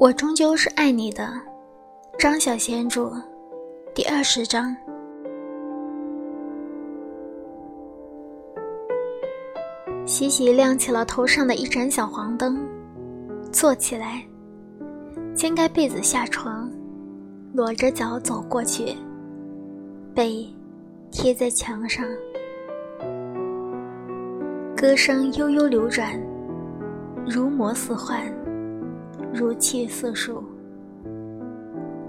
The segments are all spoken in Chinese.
我终究是爱你的，张小娴著，第二十章。喜喜亮起了头上的一盏小黄灯，坐起来，掀开被子下床，裸着脚走过去，背贴在墙上，歌声悠悠流转，如魔似幻。如泣似诉，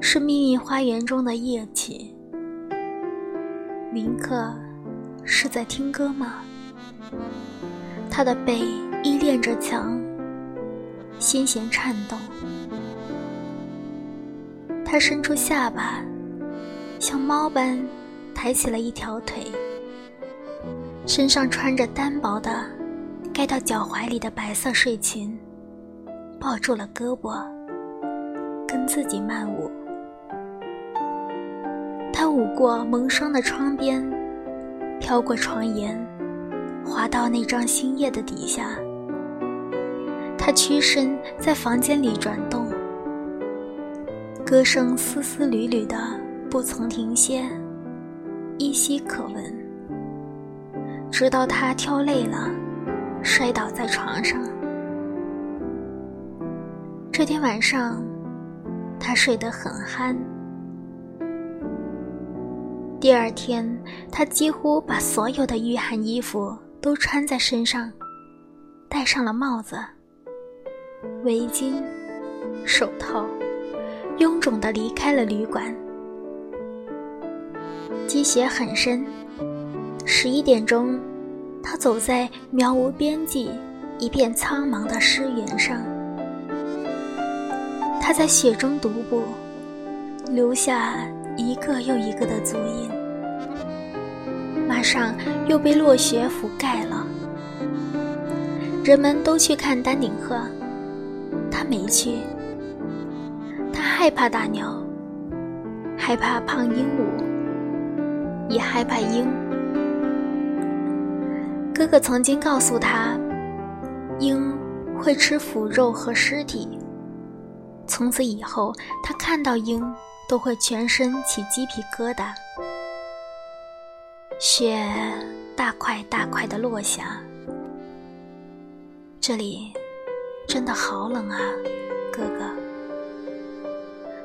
是秘密花园中的夜曲。林克是在听歌吗？他的背依恋着墙，心弦颤动。他伸出下巴，像猫般抬起了一条腿，身上穿着单薄的、盖到脚踝里的白色睡裙。抱住了胳膊，跟自己慢舞。他舞过蒙霜的窗边，飘过床沿，滑到那张新叶的底下。他屈身在房间里转动，歌声丝丝缕缕的，不曾停歇，依稀可闻。直到他跳累了，摔倒在床上。这天晚上，他睡得很酣。第二天，他几乎把所有的御寒衣服都穿在身上，戴上了帽子、围巾、手套，臃肿地离开了旅馆。积雪很深，十一点钟，他走在渺无边际、一片苍茫的湿原上。他在雪中独步，留下一个又一个的足印，马上又被落雪覆盖了。人们都去看丹顶鹤，他没去。他害怕大鸟，害怕胖鹦鹉，也害怕鹰。哥哥曾经告诉他，鹰会吃腐肉和尸体。从此以后，他看到鹰都会全身起鸡皮疙瘩。雪大块大块的落下，这里真的好冷啊，哥哥。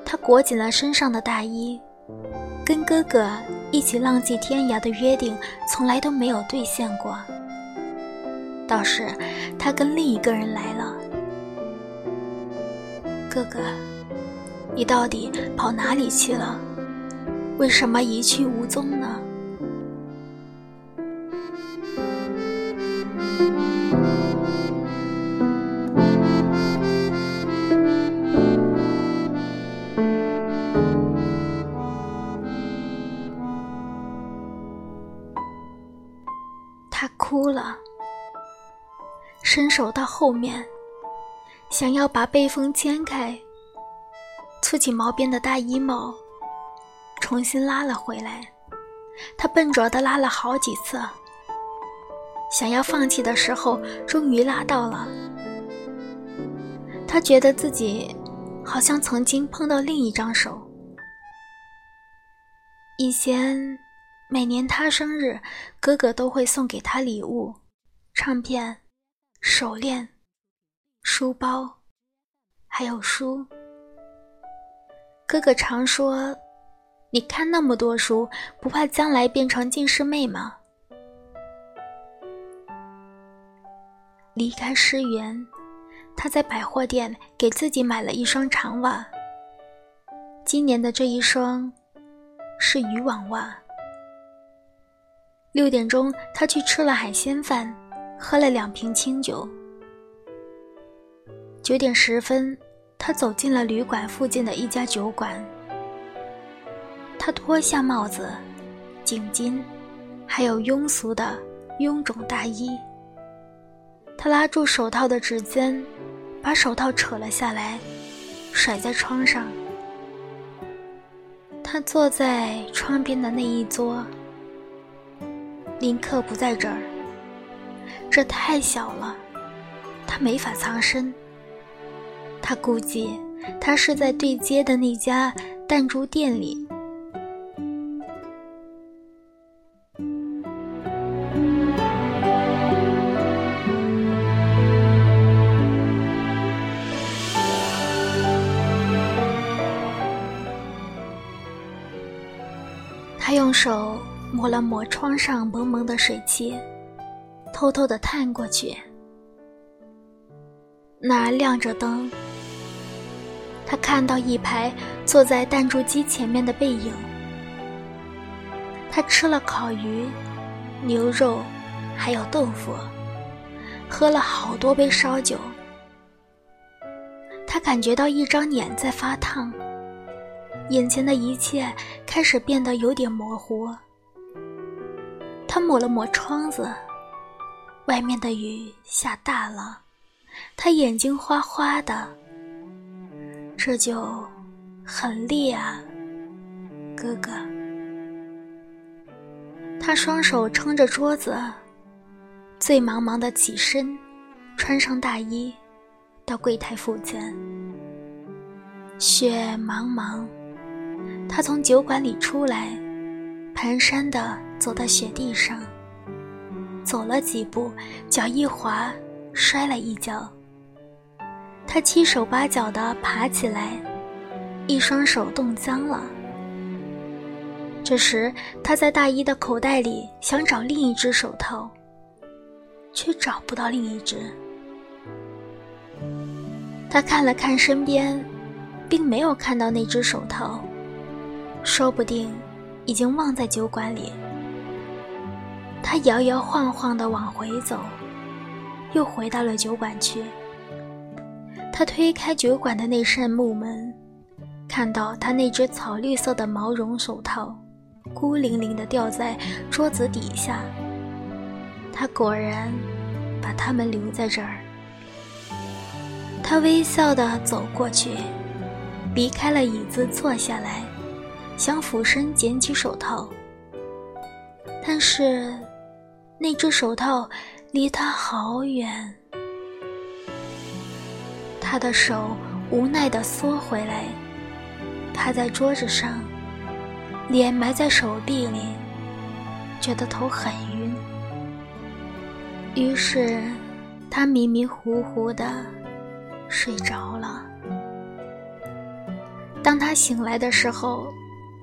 他裹紧了身上的大衣，跟哥哥一起浪迹天涯的约定从来都没有兑现过。倒是他跟另一个人来了。哥哥，你到底跑哪里去了？为什么一去无踪呢？他哭了，伸手到后面。想要把背风掀开，蹙起毛边的大衣帽，重新拉了回来。他笨拙地拉了好几次，想要放弃的时候，终于拉到了。他觉得自己好像曾经碰到另一张手。以前每年他生日，哥哥都会送给他礼物：唱片、手链。书包，还有书。哥哥常说：“你看那么多书，不怕将来变成近视妹吗？”离开诗园，他在百货店给自己买了一双长袜。今年的这一双是渔网袜。六点钟，他去吃了海鲜饭，喝了两瓶清酒。九点十分，他走进了旅馆附近的一家酒馆。他脱下帽子、颈巾，还有庸俗的臃肿大衣。他拉住手套的指尖，把手套扯了下来，甩在窗上。他坐在窗边的那一桌。林克不在这儿，这太小了，他没法藏身。他估计他是在对街的那家弹珠店里。他用手抹了抹窗上蒙蒙的水汽，偷偷的探过去。那儿亮着灯。他看到一排坐在弹珠机前面的背影。他吃了烤鱼、牛肉，还有豆腐，喝了好多杯烧酒。他感觉到一张脸在发烫，眼前的一切开始变得有点模糊。他抹了抹窗子，外面的雨下大了，他眼睛花花的。这就很烈啊，哥哥。他双手撑着桌子，醉茫茫的起身，穿上大衣，到柜台附近。雪茫茫，他从酒馆里出来，蹒跚的走到雪地上，走了几步，脚一滑，摔了一跤。他七手八脚地爬起来，一双手冻僵了。这时，他在大衣的口袋里想找另一只手套，却找不到另一只。他看了看身边，并没有看到那只手套，说不定已经忘在酒馆里。他摇摇晃晃地往回走，又回到了酒馆去。他推开酒馆的那扇木门，看到他那只草绿色的毛绒手套，孤零零地掉在桌子底下。他果然把它们留在这儿。他微笑地走过去，离开了椅子，坐下来，想俯身捡起手套，但是那只手套离他好远。他的手无奈地缩回来，趴在桌子上，脸埋在手臂里，觉得头很晕。于是，他迷迷糊糊地睡着了。当他醒来的时候，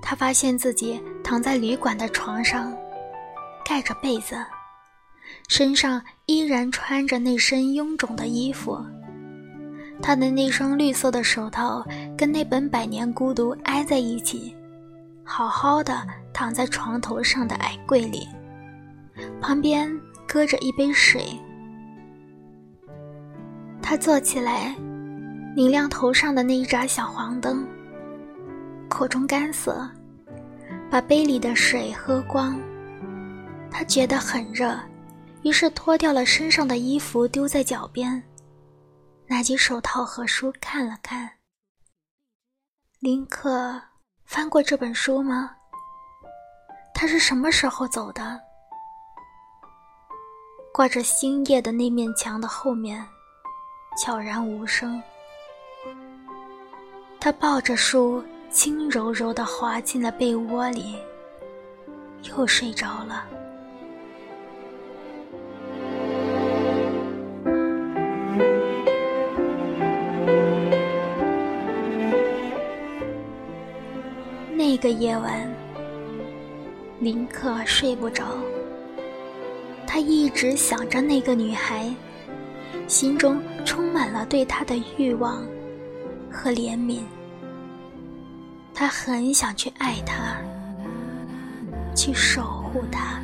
他发现自己躺在旅馆的床上，盖着被子，身上依然穿着那身臃肿的衣服。他的那双绿色的手套跟那本《百年孤独》挨在一起，好好的躺在床头上的矮柜里，旁边搁着一杯水。他坐起来，拧亮头上的那一盏小黄灯，口中干涩，把杯里的水喝光。他觉得很热，于是脱掉了身上的衣服，丢在脚边。拿起手套和书看了看。林克翻过这本书吗？他是什么时候走的？挂着星夜的那面墙的后面，悄然无声。他抱着书，轻柔柔地滑进了被窝里，又睡着了。个夜晚，林克睡不着。他一直想着那个女孩，心中充满了对她的欲望和怜悯。他很想去爱她，去守护她。